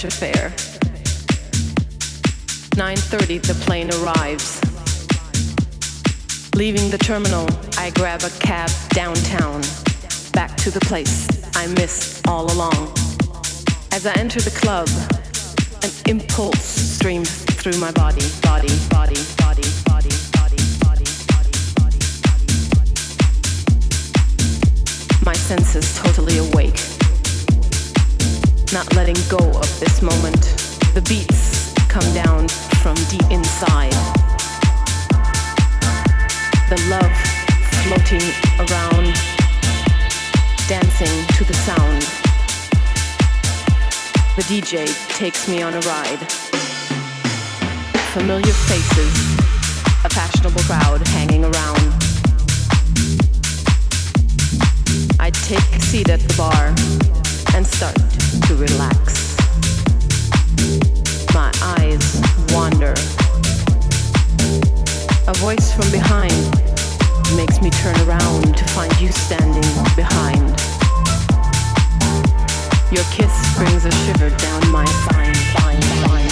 fresh affair. 9:30 the plane arrives. Leaving the terminal, I grab a cab downtown, back to the place I missed all along. As I enter the club, an impulse streams through my body, body, body, body, body. My senses totally awake. Not letting go of this moment. The beats come down from deep inside. The love floating around dancing to the sound. The DJ takes me on a ride. Familiar faces, a fashionable crowd hanging around. I take a seat at the bar and start to relax. My eyes wander. A voice from behind makes me turn around to find you standing behind. Your kiss brings a shiver down my spine, spine, spine.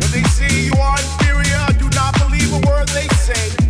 When they say you are do not believe a word they say.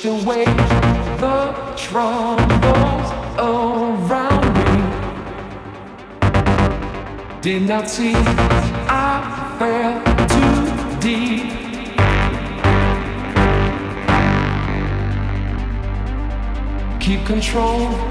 Pushed away the troubles around me. Did not see I fell too deep. Keep control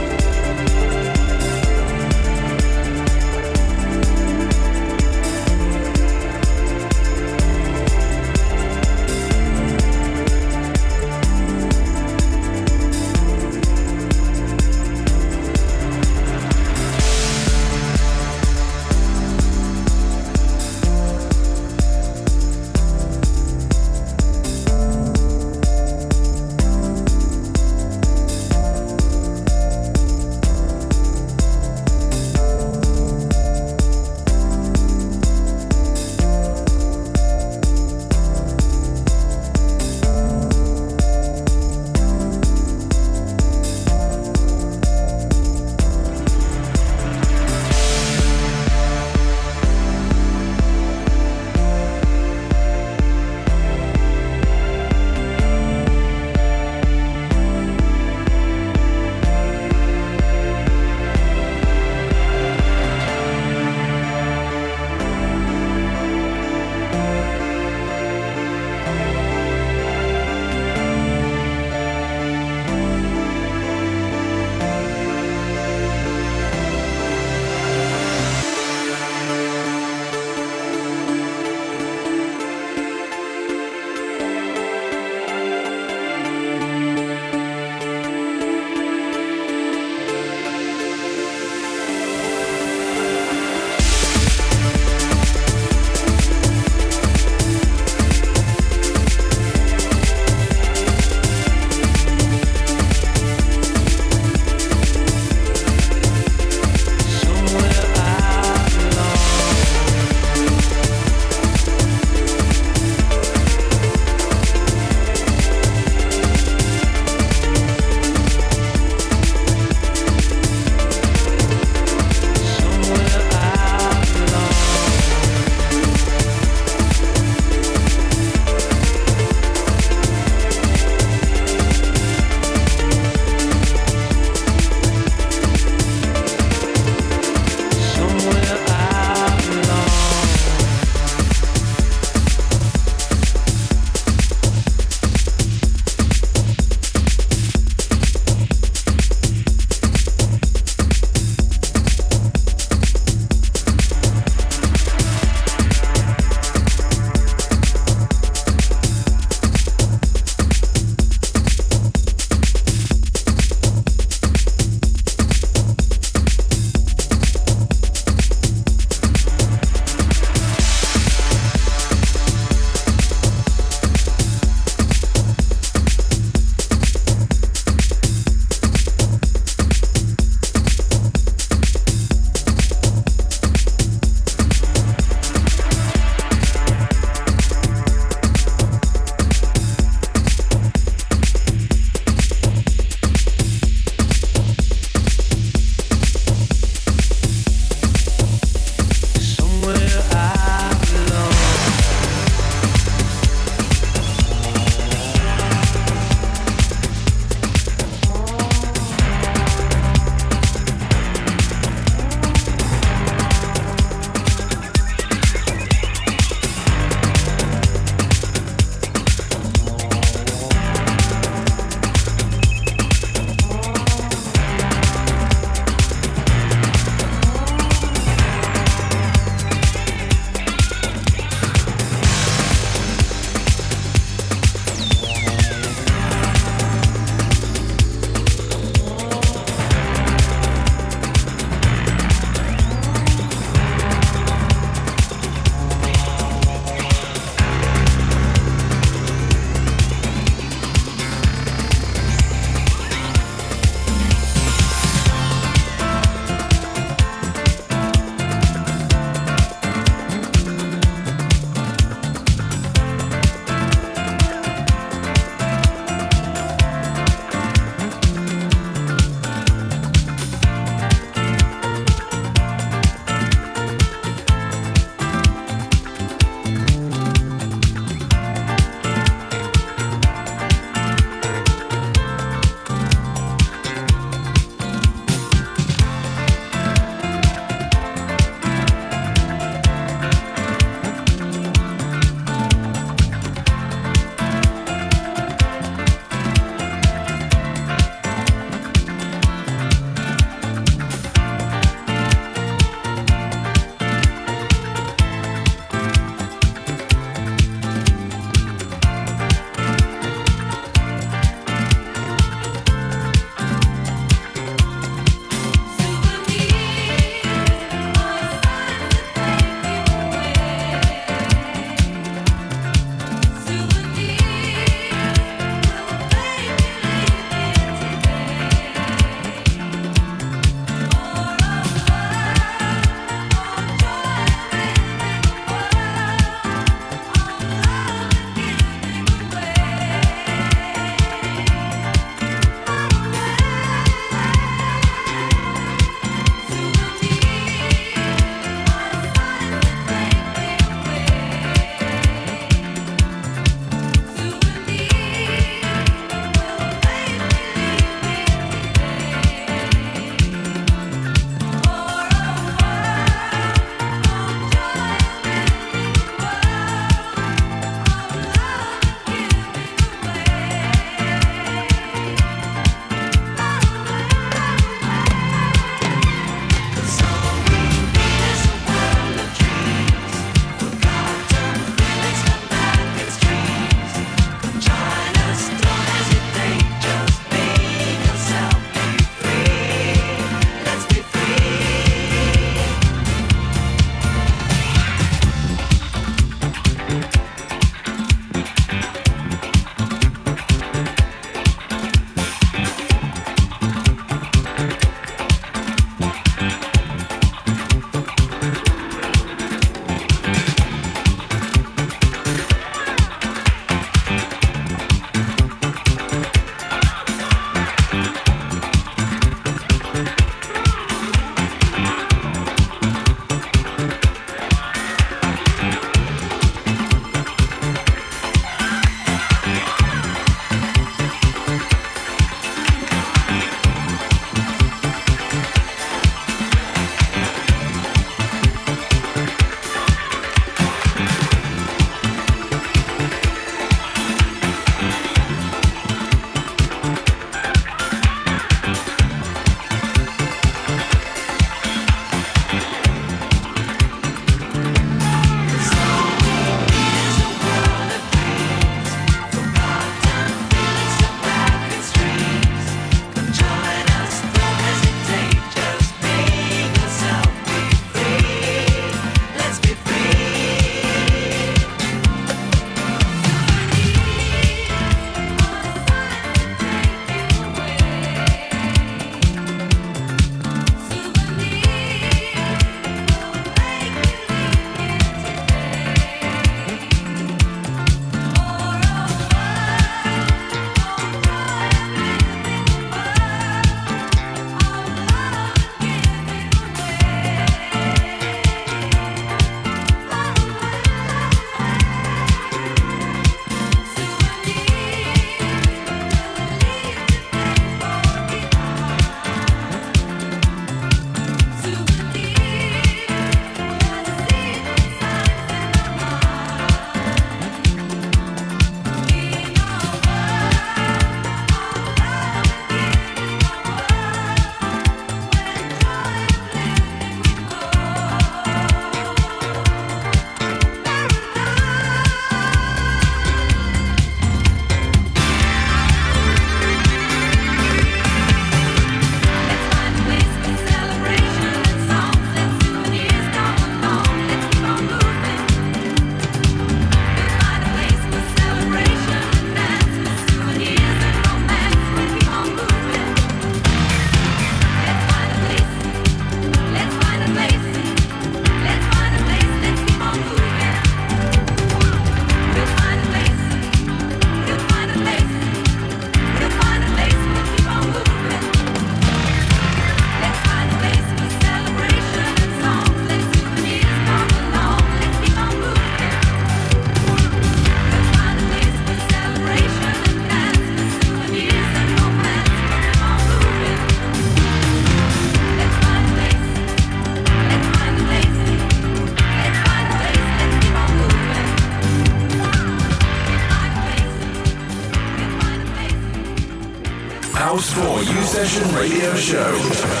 4 U Session Radio Show.